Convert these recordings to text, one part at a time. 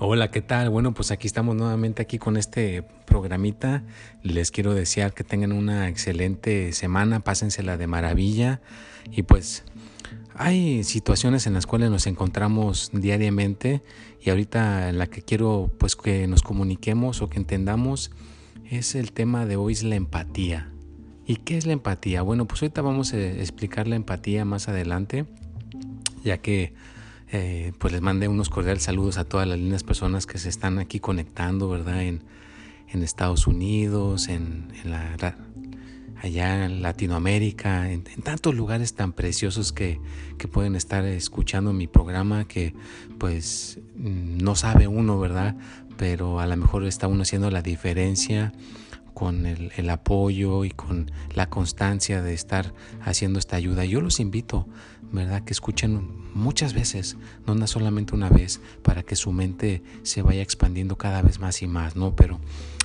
Hola, ¿qué tal? Bueno, pues aquí estamos nuevamente aquí con este programita. Les quiero desear que tengan una excelente semana, pásensela de maravilla y pues hay situaciones en las cuales nos encontramos diariamente y ahorita la que quiero pues que nos comuniquemos o que entendamos es el tema de hoy es la empatía. ¿Y qué es la empatía? Bueno, pues ahorita vamos a explicar la empatía más adelante, ya que eh, pues les mandé unos cordiales saludos a todas las lindas personas que se están aquí conectando, ¿verdad? En, Estados Unidos, en, la, allá en Latinoamérica, en, tantos lugares tan preciosos que, pueden estar escuchando mi programa que pues no sabe uno, ¿verdad? Pero a lo mejor está uno haciendo la diferencia con el, apoyo y con la constancia de estar haciendo esta ayuda. Yo los invito, ¿verdad? Que escuchen muchas veces, no solamente una vez, para que su mente se vaya expandiendo cada vez más y más, ¿no? Pero,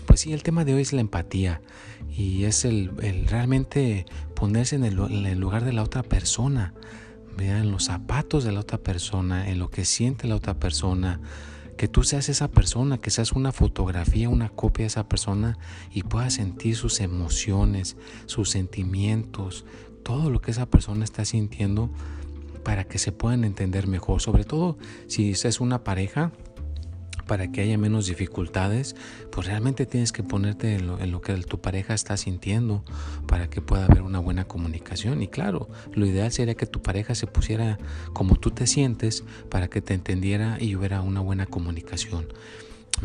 pues sí, el tema de hoy es la empatía y es el, el realmente ponerse en el, en el, lugar de la otra persona, ¿verdad? En los zapatos de la otra persona, en lo que siente la otra persona que tú seas esa persona, que seas una fotografía, una copia de esa persona y puedas sentir sus emociones, sus sentimientos, todo lo que esa persona está sintiendo para que se puedan entender mejor. Sobre todo si es una pareja, para que haya menos dificultades, pues realmente tienes que ponerte en lo, que tu pareja está sintiendo para que pueda haber una buena comunicación. Y claro, lo ideal sería que tu pareja se pusiera como tú te sientes para que te entendiera y hubiera una buena comunicación.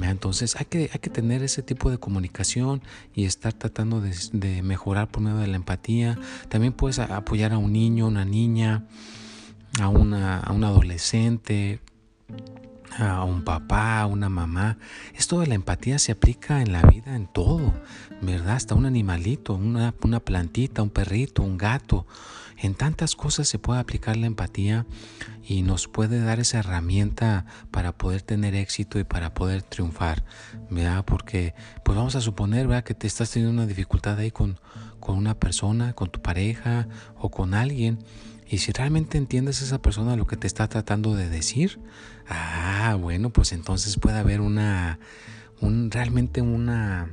Entonces hay que, hay que tener ese tipo de comunicación y estar tratando de, mejorar por medio de la empatía. También puedes apoyar a un niño, una niña, a, una, a un adolescente, a un papá, a una mamá. Esto de la empatía se aplica en la vida, en todo, ¿verdad? Hasta un animalito, una, una plantita, un perrito, un gato. En tantas cosas se puede aplicar la empatía y nos puede dar esa herramienta para poder tener éxito y para poder triunfar, ¿verdad? Porque pues vamos a suponer, ¿verdad? Que te estás teniendo una dificultad ahí con, con una persona, con tu pareja o con alguien y si realmente entiendes a esa persona lo que te está tratando de decir, ah, bueno, pues entonces puede haber una, un, realmente una,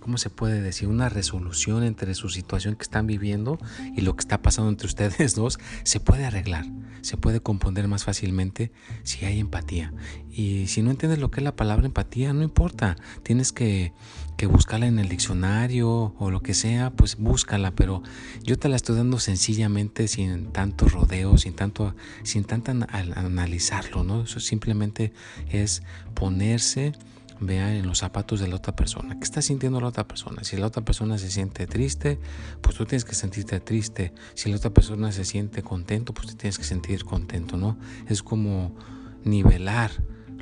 ¿cómo se puede decir? Una resolución entre su situación que están viviendo y lo que está pasando entre ustedes dos, se puede arreglar, se puede componer más fácilmente si hay empatía. Y si no entiendes lo que es la palabra empatía, no importa, tienes que, que buscarla en el diccionario o lo que sea, pues búscala, pero yo te la estoy dando sencillamente, sin tanto rodeo, sin tanto, sin tanto analizarlo, ¿no? Eso simplemente es ponerse vea en los zapatos de la otra persona. ¿Qué está sintiendo la otra persona? Si la otra persona se siente triste, pues tú tienes que sentirte triste. Si la otra persona se siente contento, pues tú tienes que sentir contento, ¿no? Es como nivelar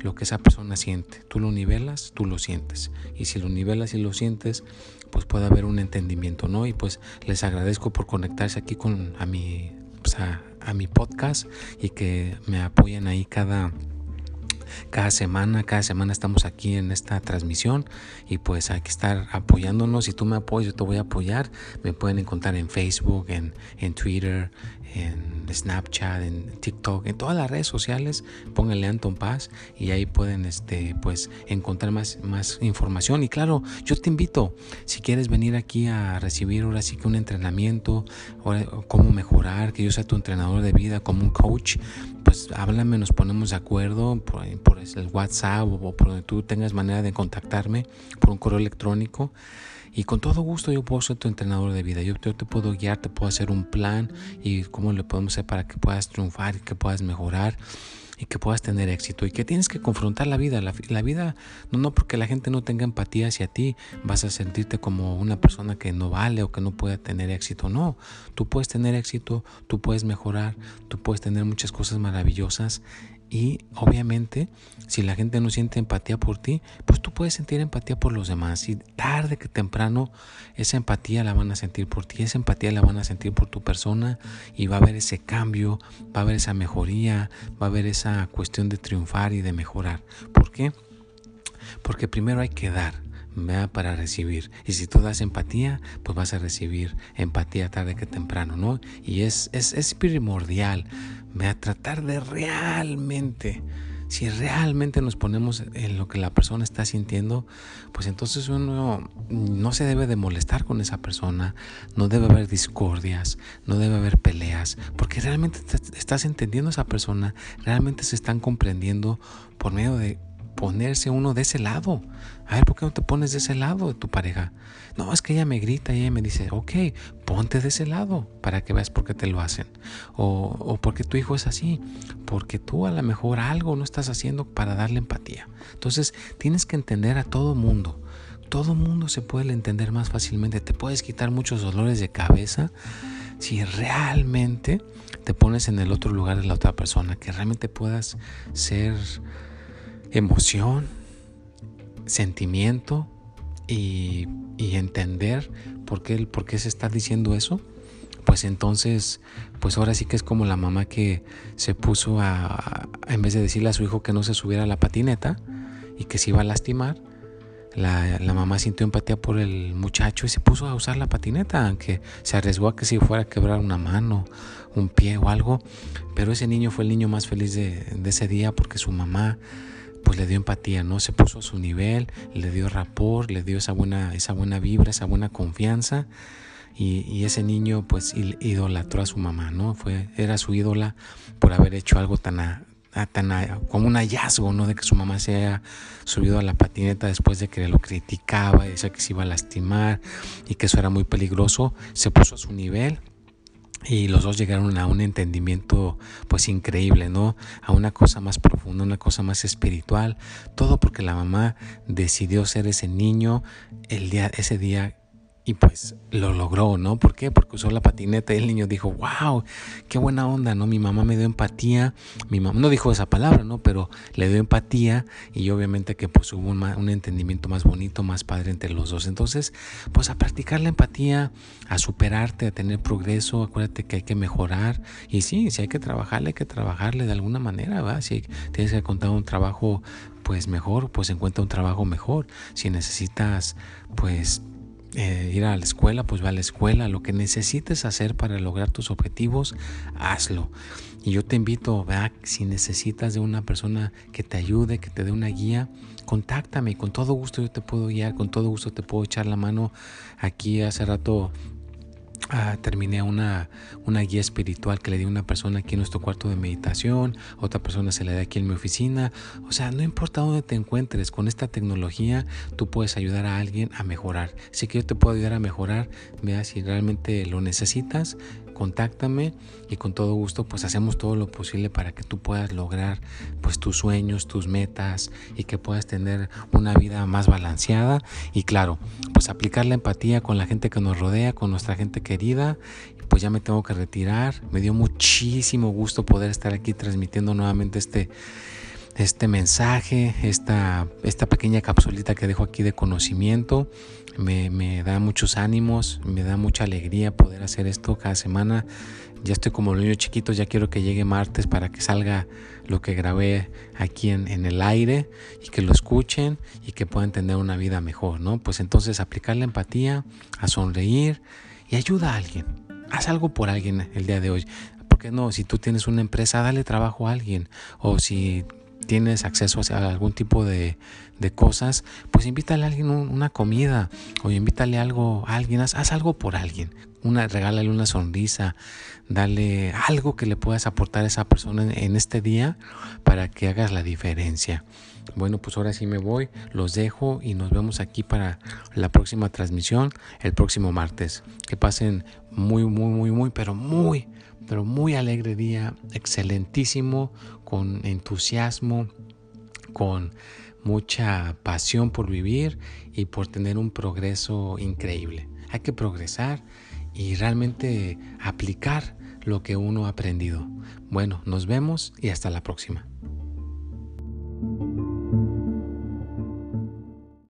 lo que esa persona siente. Tú lo nivelas, tú lo sientes. Y si lo nivelas y lo sientes, pues puede haber un entendimiento, ¿no? Y pues les agradezco por conectarse aquí con a mi, pues a, a mi podcast y que me apoyen ahí cada cada semana, cada semana estamos aquí en esta transmisión y pues hay que estar apoyándonos. Si tú me apoyas, yo te voy a apoyar. Me pueden encontrar en Facebook, en, en Twitter, en Snapchat, en TikTok, en todas las redes sociales. Pónganle Anton Paz y ahí pueden este, pues, encontrar más, más información. Y claro, yo te invito, si quieres venir aquí a recibir ahora sí que un entrenamiento, o cómo mejorar, que yo sea tu entrenador de vida como un coach, pues háblame, nos ponemos de acuerdo por, el WhatsApp o por donde tú tengas manera de contactarme por un correo electrónico. Y con todo gusto yo puedo ser tu entrenador de vida. Yo, te puedo guiar, te puedo hacer un plan y cómo le podemos hacer para que puedas triunfar y que puedas mejorar y que puedas tener éxito y que tienes que confrontar la vida. La, vida, no, no porque la gente no tenga empatía hacia ti, vas a sentirte como una persona que no vale o que no puede tener éxito. No, tú puedes tener éxito, tú puedes mejorar, tú puedes tener muchas cosas maravillosas y obviamente, si la gente no siente empatía por ti, pues tú puedes sentir empatía por los demás. Y tarde que temprano, esa empatía la van a sentir por ti, esa empatía la van a sentir por tu persona y va a haber ese cambio, va a haber esa mejoría, va a haber esa cuestión de triunfar y de mejorar. ¿Por qué? Porque primero hay que dar para recibir. Y si tú das empatía, pues vas a recibir empatía tarde que temprano, ¿no? Y es, es, es primordial a tratar de realmente si realmente nos ponemos en lo que la persona está sintiendo, pues entonces uno no se debe de molestar con esa persona, no debe haber discordias, no debe haber peleas, porque realmente estás entendiendo a esa persona, realmente se están comprendiendo por medio de ponerse uno de ese lado. A ver, ¿por qué no te pones de ese lado de tu pareja? No, es que ella me grita y ella me dice, ok, ponte de ese lado para que veas por qué te lo hacen. O, porque tu hijo es así, porque tú a lo mejor algo no estás haciendo para darle empatía. Entonces tienes que entender a todo mundo. Todo mundo se puede entender más fácilmente. Te puedes quitar muchos dolores de cabeza si realmente te pones en el otro lugar de la otra persona, que realmente puedas ser emoción, sentimiento y, entender por qué, por qué se está diciendo eso, pues entonces, pues ahora sí que es como la mamá que se puso a, en vez de decirle a su hijo que no se subiera a la patineta y que se iba a lastimar, la, la, mamá sintió empatía por el muchacho y se puso a usar la patineta, aunque se arriesgó a que si fuera a quebrar una mano, un pie o algo. Pero ese niño fue el niño más feliz de, de ese día porque su mamá pues le dio empatía, ¿no? Se puso a su nivel, le dio rapor, le dio esa buena, esa buena vibra, esa buena confianza. Y, ese niño pues idolatró a su mamá, ¿no? Fue, era su ídola por haber hecho algo tan, tan como un hallazgo, ¿no? De que su mamá se haya subido a la patineta después de que lo criticaba, decía que se iba a lastimar y que eso era muy peligroso. Se puso a su nivel y los dos llegaron a un entendimiento pues increíble, ¿no? A una cosa más profunda, una cosa más espiritual, todo porque la mamá decidió ser ese niño el día ese día y pues lo logró, ¿no? ¿Por qué? Porque usó la patineta y el niño dijo, wow, qué buena onda, ¿no? Mi mamá me dio empatía, mi mamá no dijo esa palabra, ¿no? Pero le dio empatía y obviamente que pues hubo un, un entendimiento más bonito, más padre entre los dos. Entonces, pues a practicar la empatía, a superarte, a tener progreso, acuérdate que hay que mejorar y sí, si hay que trabajarle, hay que trabajarle de alguna manera, ¿va? Si tienes que contar un trabajo pues mejor, pues encuentra un trabajo mejor. Si necesitas pues eh, ir a la escuela, pues va a la escuela. Lo que necesites hacer para lograr tus objetivos, hazlo. Y yo te invito, ¿verdad? si necesitas de una persona que te ayude, que te dé una guía, contáctame con todo gusto yo te puedo guiar, con todo gusto te puedo echar la mano. Aquí hace rato Ah, terminé una, una guía espiritual que le di a una persona aquí en nuestro cuarto de meditación, otra persona se la da aquí en mi oficina. O sea, no importa dónde te encuentres, con esta tecnología tú puedes ayudar a alguien a mejorar. Si que yo te puedo ayudar a mejorar, vea si realmente lo necesitas, contáctame y con todo gusto pues hacemos todo lo posible para que tú puedas lograr pues tus sueños, tus metas y que puedas tener una vida más balanceada y claro, pues aplicar la empatía con la gente que nos rodea, con nuestra gente querida. Pues ya me tengo que retirar. Me dio muchísimo gusto poder estar aquí transmitiendo nuevamente este este mensaje, esta, esta pequeña capsulita que dejo aquí de conocimiento. Me, me, da muchos ánimos, me da mucha alegría poder hacer esto cada semana. Ya estoy como los niños chiquitos, ya quiero que llegue martes para que salga lo que grabé aquí en, en, el aire y que lo escuchen y que puedan tener una vida mejor, ¿no? Pues entonces aplicar la empatía, a sonreír y ayuda a alguien. Haz algo por alguien el día de hoy. ¿Por qué no? Si tú tienes una empresa, dale trabajo a alguien. O si tienes acceso a algún tipo de, cosas, pues invítale a alguien una comida o invítale algo a alguien, haz, algo por alguien, una, regálale una sonrisa, dale algo que le puedas aportar a esa persona en, en este día para que hagas la diferencia. Bueno, pues ahora sí me voy, los dejo y nos vemos aquí para la próxima transmisión el próximo martes. Que pasen muy, muy, muy, muy, pero muy, pero muy alegre día, excelentísimo, con entusiasmo, con mucha pasión por vivir y por tener un progreso increíble. Hay que progresar y realmente aplicar lo que uno ha aprendido. Bueno, nos vemos y hasta la próxima.